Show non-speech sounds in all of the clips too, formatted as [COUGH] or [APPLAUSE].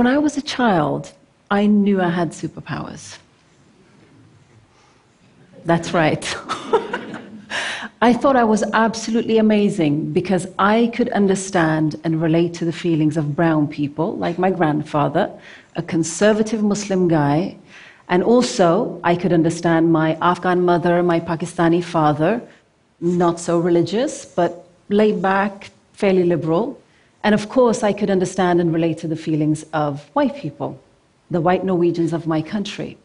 When I was a child, I knew I had superpowers. That's right. [LAUGHS] I thought I was absolutely amazing because I could understand and relate to the feelings of brown people, like my grandfather, a conservative Muslim guy, and also I could understand my Afghan mother, my Pakistani father, not so religious, but laid back, fairly liberal. And of course, I could understand and relate to the feelings of white people, the white Norwegians of my country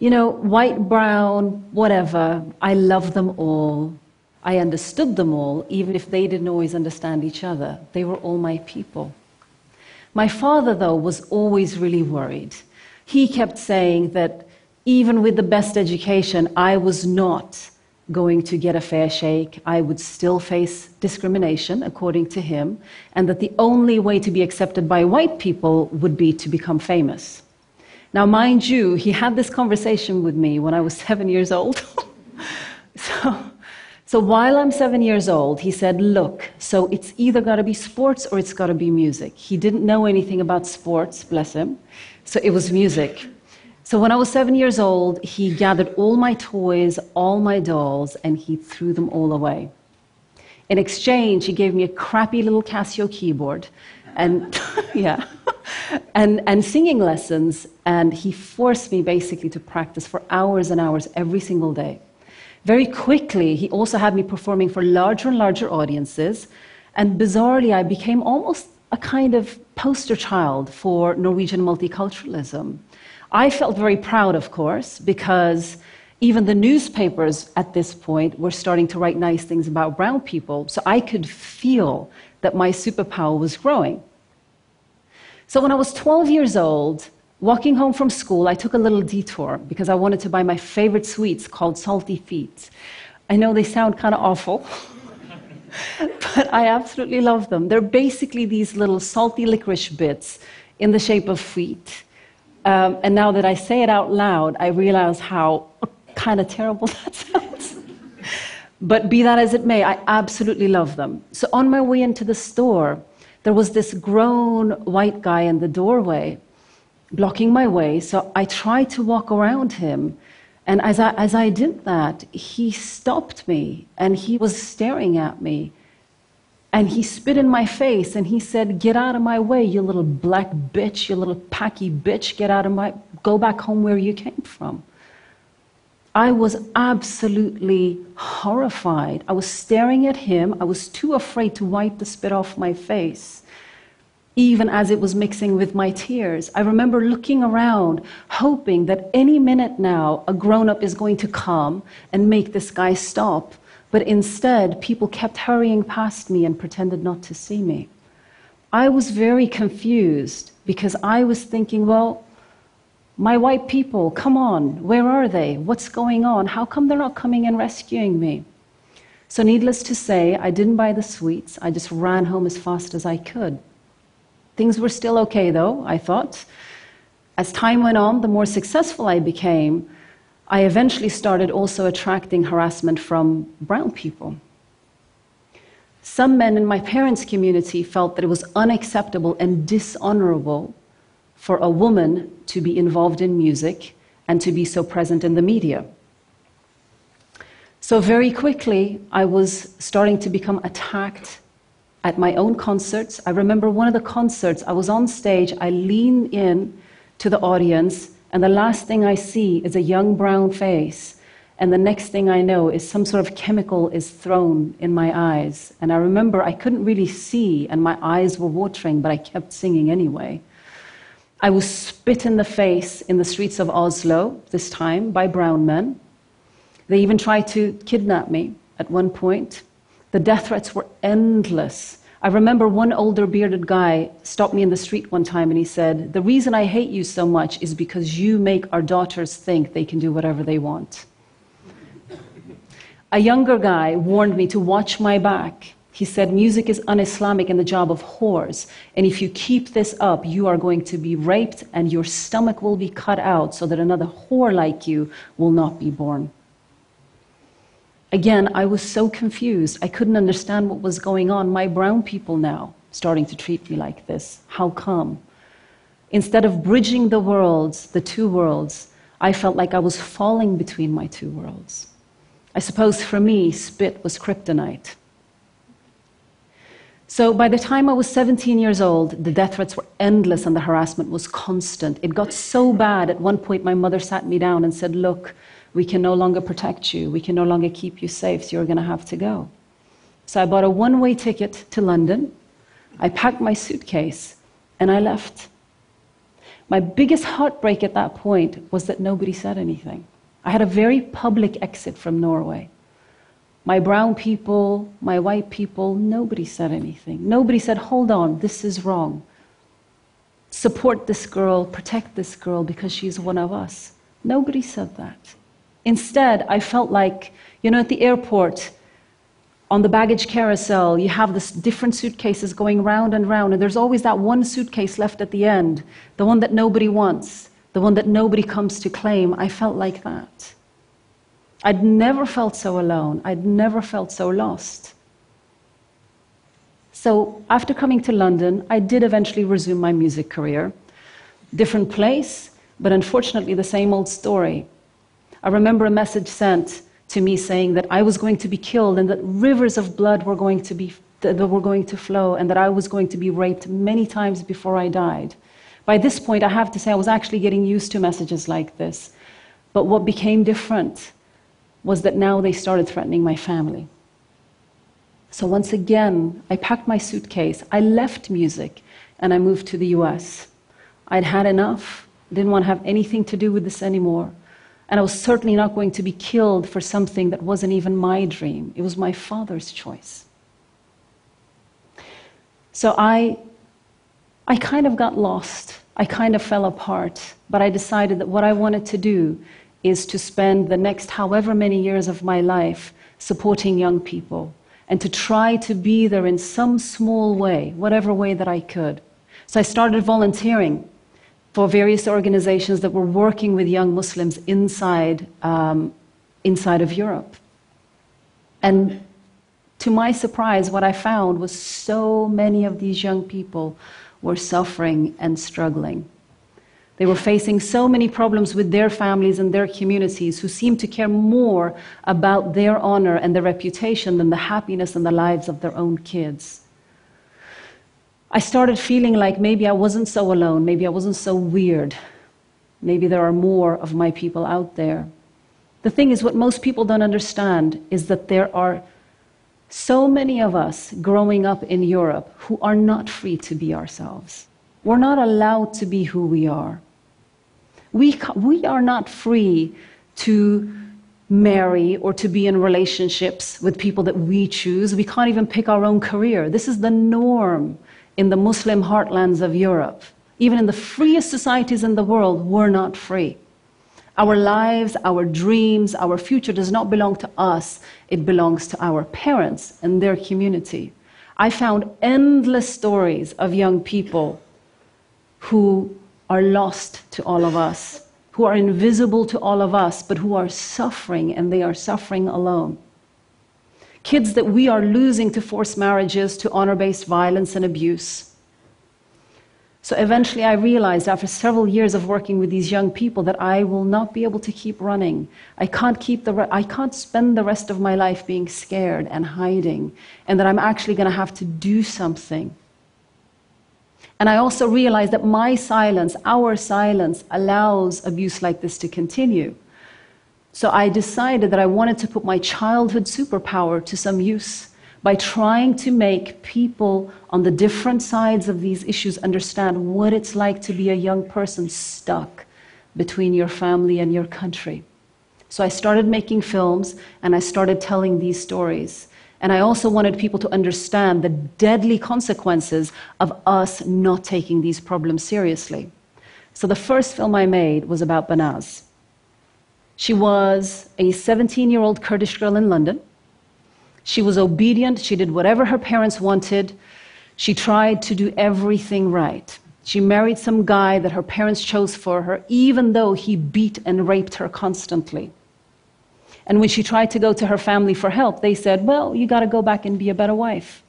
you know, white, brown, whatever, I love them all. I understood them all, even if they didn't always understand each other. They were all my people. My father, though, was always really worried. He kept saying that even with the best education, I was not going to get a fair shake. I would still face discrimination, according to him, and that the only way to be accepted by white people would be to become famous. Now, mind you, he had this conversation with me when I was [LAUGHS] seven years old. [LAUGHS] so, so while I'm seven years old, he said, Look, so it's either got to be sports or it's got to be music. He didn't know anything about sports, bless him. So it was music. So when I was seven years old, he gathered all my toys, all my dolls, and he threw them all away. In exchange, he gave me a crappy little Casio keyboard and [LAUGHS] yeah, and, and singing lessons. And he forced me basically to practice for hours and hours every single day. Very quickly, he also had me performing for larger and larger audiences. And bizarrely, I became almost a kind of poster child for Norwegian multiculturalism. I felt very proud, of course, because even the newspapers at this point were starting to write nice things about brown people. So I could feel that my superpower was growing. So when I was 12 years old, walking home from school, I took a little detour because I wanted to buy my favorite sweets called Salty Feet. I know they sound kind of awful, [LAUGHS] but I absolutely love them. They're basically these little salty licorice bits in the shape of feet. Um, and now that I say it out loud, I realize how kind of terrible [LAUGHS] that sounds. But be that as it may, I absolutely love them. So on my way into the store, there was this grown white guy in the doorway blocking my way. So I tried to walk around him. And as I, as I did that, he stopped me and he was staring at me. And he spit in my face and he said, Get out of my way, you little black bitch, you little packy bitch, get out of my, go back home where you came from. I was absolutely horrified. I was staring at him. I was too afraid to wipe the spit off my face, even as it was mixing with my tears. I remember looking around, hoping that any minute now a grown up is going to come and make this guy stop. But instead, people kept hurrying past me and pretended not to see me. I was very confused because I was thinking, well, my white people, come on, where are they? What's going on? How come they're not coming and rescuing me? So, needless to say, I didn't buy the sweets. I just ran home as fast as I could. Things were still okay, though, I thought. As time went on, the more successful I became, I eventually started also attracting harassment from brown people. Some men in my parents' community felt that it was unacceptable and dishonorable for a woman to be involved in music and to be so present in the media. So, very quickly, I was starting to become attacked at my own concerts. I remember one of the concerts, I was on stage, I lean in to the audience, and the last thing I see is a young brown face. And the next thing I know is some sort of chemical is thrown in my eyes. And I remember I couldn't really see, and my eyes were watering, but I kept singing anyway. I was spit in the face in the streets of Oslo, this time by brown men. They even tried to kidnap me at one point. The death threats were endless. I remember one older bearded guy stopped me in the street one time and he said, The reason I hate you so much is because you make our daughters think they can do whatever they want. A younger guy warned me to watch my back he said, Music is un Islamic and the job of whores. And if you keep this up, you are going to be raped and your stomach will be cut out so that another whore like you will not be born. Again, I was so confused. I couldn't understand what was going on. My brown people now starting to treat me like this. How come? Instead of bridging the worlds, the two worlds, I felt like I was falling between my two worlds. I suppose for me, spit was kryptonite. So by the time I was 17 years old, the death threats were endless and the harassment was constant. It got so bad, at one point, my mother sat me down and said, Look, we can no longer protect you. We can no longer keep you safe, so you're going to have to go. So I bought a one way ticket to London. I packed my suitcase and I left. My biggest heartbreak at that point was that nobody said anything. I had a very public exit from Norway. My brown people, my white people, nobody said anything. Nobody said, hold on, this is wrong. Support this girl, protect this girl because she's one of us. Nobody said that. Instead, I felt like, you know, at the airport, on the baggage carousel, you have this different suitcases going round and round, and there's always that one suitcase left at the end, the one that nobody wants, the one that nobody comes to claim. I felt like that. I'd never felt so alone. I'd never felt so lost. So after coming to London, I did eventually resume my music career. Different place, but unfortunately the same old story. I remember a message sent to me saying that I was going to be killed and that rivers of blood were going to be that were going to flow and that I was going to be raped many times before I died. By this point, I have to say I was actually getting used to messages like this. But what became different was that now they started threatening my family. So once again, I packed my suitcase, I left music, and I moved to the US. I'd had enough, didn't want to have anything to do with this anymore. And I was certainly not going to be killed for something that wasn't even my dream. It was my father's choice. So I, I kind of got lost. I kind of fell apart. But I decided that what I wanted to do is to spend the next however many years of my life supporting young people and to try to be there in some small way, whatever way that I could. So I started volunteering for various organizations that were working with young Muslims inside, um, inside of Europe. And to my surprise, what I found was so many of these young people were suffering and struggling. They were facing so many problems with their families and their communities who seemed to care more about their honor and their reputation than the happiness and the lives of their own kids. I started feeling like maybe I wasn't so alone, maybe I wasn't so weird. Maybe there are more of my people out there. The thing is, what most people don't understand is that there are so many of us growing up in Europe who are not free to be ourselves. We're not allowed to be who we are. We, we are not free to marry or to be in relationships with people that we choose. We can't even pick our own career. This is the norm in the Muslim heartlands of Europe. Even in the freest societies in the world, we're not free. Our lives, our dreams, our future does not belong to us, it belongs to our parents and their community. I found endless stories of young people who are lost to all of us, who are invisible to all of us, but who are suffering and they are suffering alone kids that we are losing to forced marriages, to honor based violence and abuse. So eventually, I realized after several years of working with these young people that I will not be able to keep running. I can't, keep the I can't spend the rest of my life being scared and hiding, and that I'm actually going to have to do something. And I also realized that my silence, our silence, allows abuse like this to continue. So I decided that I wanted to put my childhood superpower to some use by trying to make people on the different sides of these issues understand what it's like to be a young person stuck between your family and your country. So I started making films and I started telling these stories. And I also wanted people to understand the deadly consequences of us not taking these problems seriously. So the first film I made was about Banaz. She was a 17 year old Kurdish girl in London. She was obedient. She did whatever her parents wanted. She tried to do everything right. She married some guy that her parents chose for her, even though he beat and raped her constantly. And when she tried to go to her family for help, they said, Well, you got to go back and be a better wife.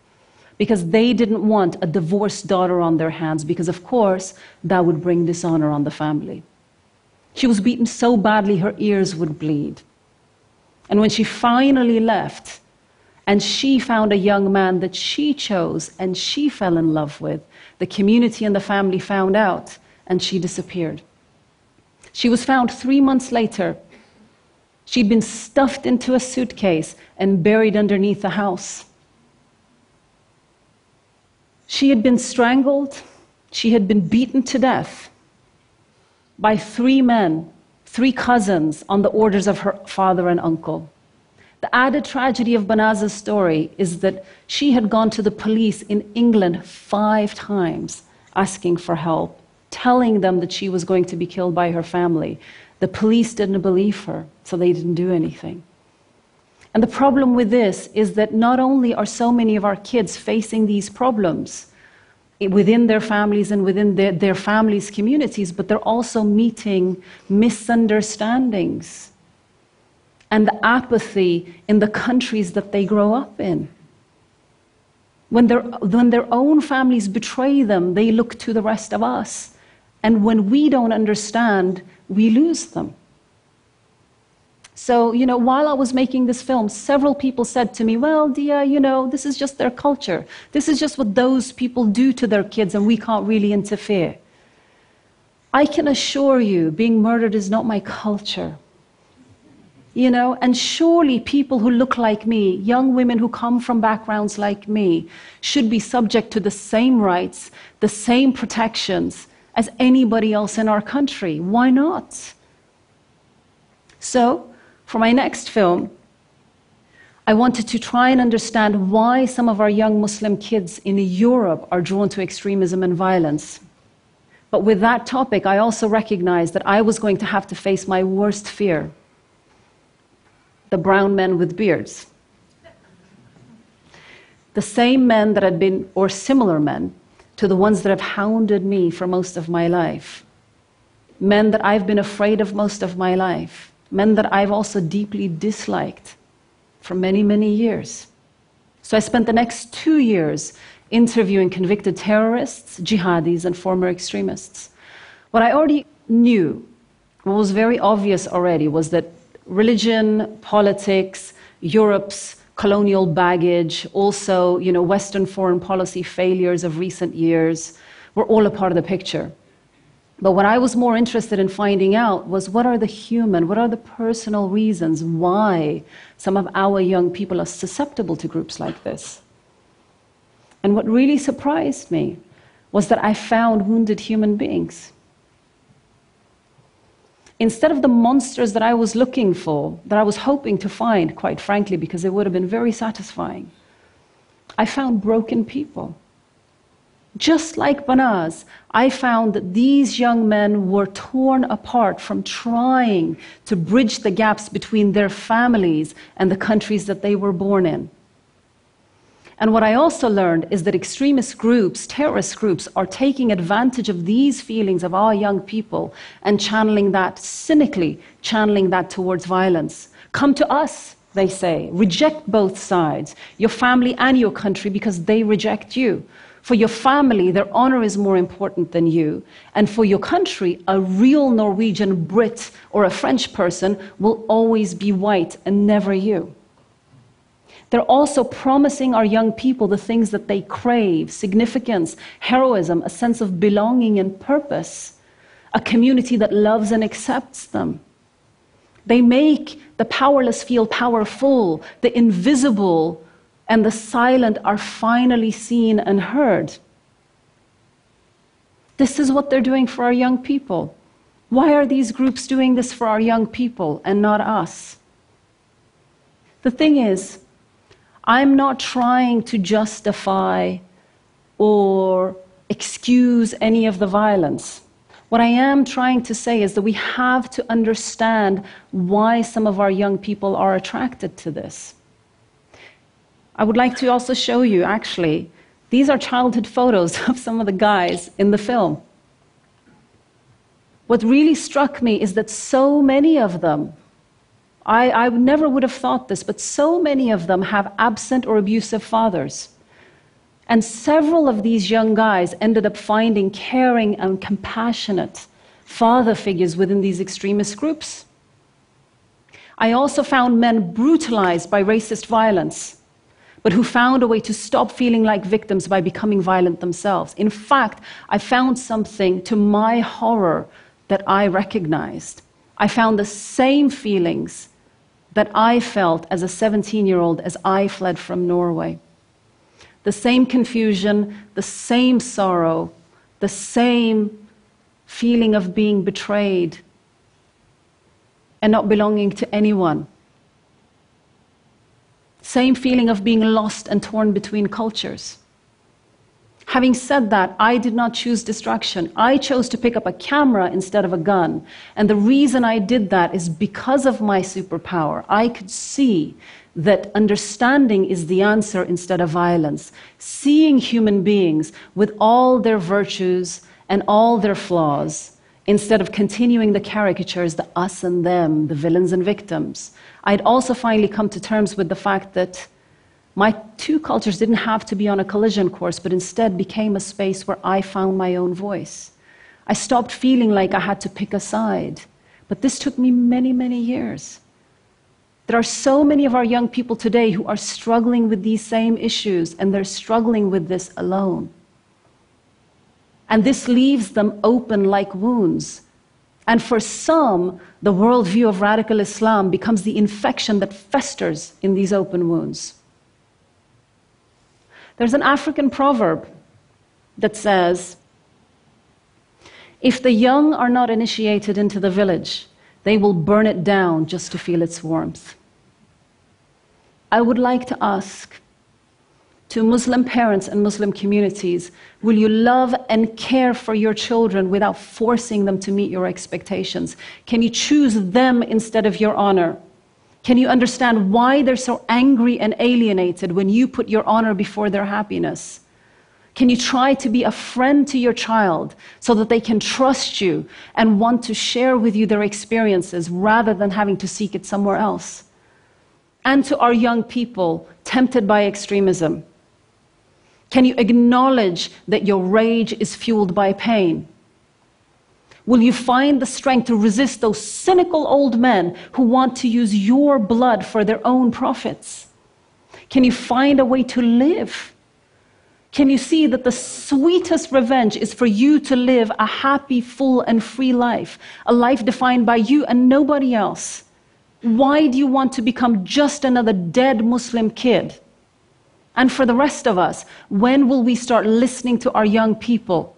because they didn't want a divorced daughter on their hands, because of course that would bring dishonor on the family. She was beaten so badly her ears would bleed. And when she finally left, and she found a young man that she chose and she fell in love with, the community and the family found out, and she disappeared. She was found three months later. She'd been stuffed into a suitcase and buried underneath a house. She had been strangled, she had been beaten to death by three men, three cousins, on the orders of her father and uncle. The added tragedy of Banaz's story is that she had gone to the police in England five times asking for help, telling them that she was going to be killed by her family. The police didn't believe her, so they didn't do anything. And the problem with this is that not only are so many of our kids facing these problems, within their families and within their, their families' communities, but they're also meeting misunderstandings and the apathy in the countries that they grow up in. When, when their own families betray them, they look to the rest of us. And when we don't understand, we lose them. So, you know, while I was making this film, several people said to me, Well, Deeyah, you know, this is just their culture. This is just what those people do to their kids, and we can't really interfere. I can assure you, being murdered is not my culture. You know, and surely people who look like me, young women who come from backgrounds like me, should be subject to the same rights, the same protections as anybody else in our country. Why not? So, for my next film, I wanted to try and understand why some of our young Muslim kids in Europe are drawn to extremism and violence. But with that topic, I also recognized that I was going to have to face my worst fear the brown men with beards. The same men that had been, or similar men, to the ones that have hounded me for most of my life. Men that I've been afraid of most of my life men that I've also deeply disliked for many, many years. So I spent the next two years interviewing convicted terrorists, jihadis, and former extremists. What I already knew, what was very obvious already, was that religion, politics, Europe's colonial baggage, also you know, Western foreign policy failures of recent years, were all a part of the picture. But what I was more interested in finding out was what are the human, what are the personal reasons why some of our young people are susceptible to groups like this. And what really surprised me was that I found wounded human beings. Instead of the monsters that I was looking for, that I was hoping to find, quite frankly, because it would have been very satisfying, I found broken people. Just like Banaz, I found that these young men were torn apart from trying to bridge the gaps between their families and the countries that they were born in. And what I also learned is that extremist groups, terrorist groups, are taking advantage of these feelings of our young people and channeling that cynically, channeling that towards violence. Come to us, they say. Reject both sides, your family and your country, because they reject you. For your family, their honor is more important than you. And for your country, a real Norwegian Brit or a French person will always be white and never you. They're also promising our young people the things that they crave significance, heroism, a sense of belonging and purpose, a community that loves and accepts them. They make the powerless feel powerful, the invisible and the silent are finally seen and heard. This is what they're doing for our young people. Why are these groups doing this for our young people and not us? The thing is, I'm not trying to justify or excuse any of the violence. What I am trying to say is that we have to understand why some of our young people are attracted to this. I would like to also show you, actually, these are childhood photos [LAUGHS] of some of the guys in the film. What really struck me is that so many of them, I, I never would have thought this, but so many of them have absent or abusive fathers. And several of these young guys ended up finding caring and compassionate father figures within these extremist groups. I also found men brutalized by racist violence, but who found a way to stop feeling like victims by becoming violent themselves. In fact, I found something to my horror that I recognized. I found the same feelings that I felt as a 17 year old as I fled from Norway. The same confusion, the same sorrow, the same feeling of being betrayed and not belonging to anyone. Same feeling of being lost and torn between cultures. Having said that, I did not choose destruction. I chose to pick up a camera instead of a gun. And the reason I did that is because of my superpower. I could see that understanding is the answer instead of violence. Seeing human beings with all their virtues and all their flaws instead of continuing the caricatures, the us and them, the villains and victims. I'd also finally come to terms with the fact that my two cultures didn't have to be on a collision course, but instead became a space where I found my own voice. I stopped feeling like I had to pick a side. But this took me many, many years. There are so many of our young people today who are struggling with these same issues, and they're struggling with this alone. And this leaves them open like wounds. And for some, the worldview of radical Islam becomes the infection that festers in these open wounds. There's an African proverb that says, If the young are not initiated into the village, they will burn it down just to feel its warmth. I would like to ask to Muslim parents and Muslim communities Will you love and care for your children without forcing them to meet your expectations? Can you choose them instead of your honor? Can you understand why they're so angry and alienated when you put your honor before their happiness? Can you try to be a friend to your child so that they can trust you and want to share with you their experiences rather than having to seek it somewhere else? And to our young people tempted by extremism, can you acknowledge that your rage is fueled by pain? Will you find the strength to resist those cynical old men who want to use your blood for their own profits? Can you find a way to live? Can you see that the sweetest revenge is for you to live a happy, full, and free life, a life defined by you and nobody else? Why do you want to become just another dead Muslim kid? And for the rest of us, when will we start listening to our young people?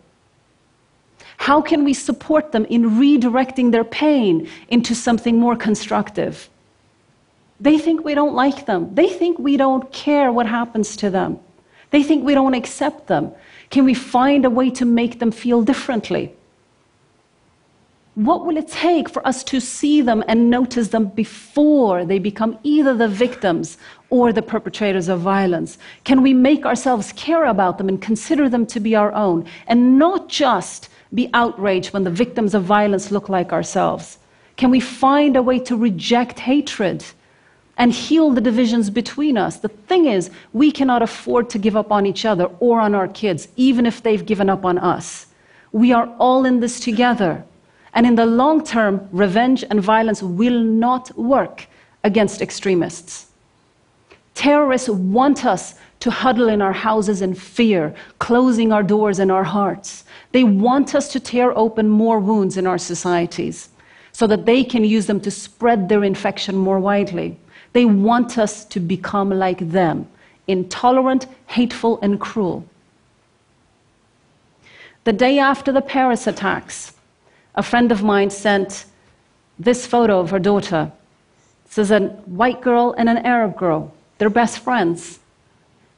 How can we support them in redirecting their pain into something more constructive? They think we don't like them. They think we don't care what happens to them. They think we don't accept them. Can we find a way to make them feel differently? What will it take for us to see them and notice them before they become either the victims or the perpetrators of violence? Can we make ourselves care about them and consider them to be our own and not just be outraged when the victims of violence look like ourselves? Can we find a way to reject hatred and heal the divisions between us? The thing is, we cannot afford to give up on each other or on our kids, even if they've given up on us. We are all in this together. And in the long term, revenge and violence will not work against extremists. Terrorists want us to huddle in our houses in fear, closing our doors and our hearts. They want us to tear open more wounds in our societies so that they can use them to spread their infection more widely. They want us to become like them intolerant, hateful, and cruel. The day after the Paris attacks, a friend of mine sent this photo of her daughter. This is a white girl and an Arab girl. They're best friends.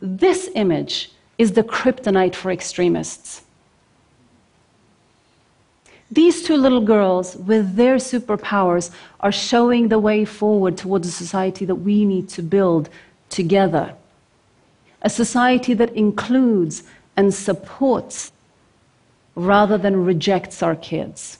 This image is the kryptonite for extremists. These two little girls, with their superpowers, are showing the way forward towards a society that we need to build together. A society that includes and supports rather than rejects our kids.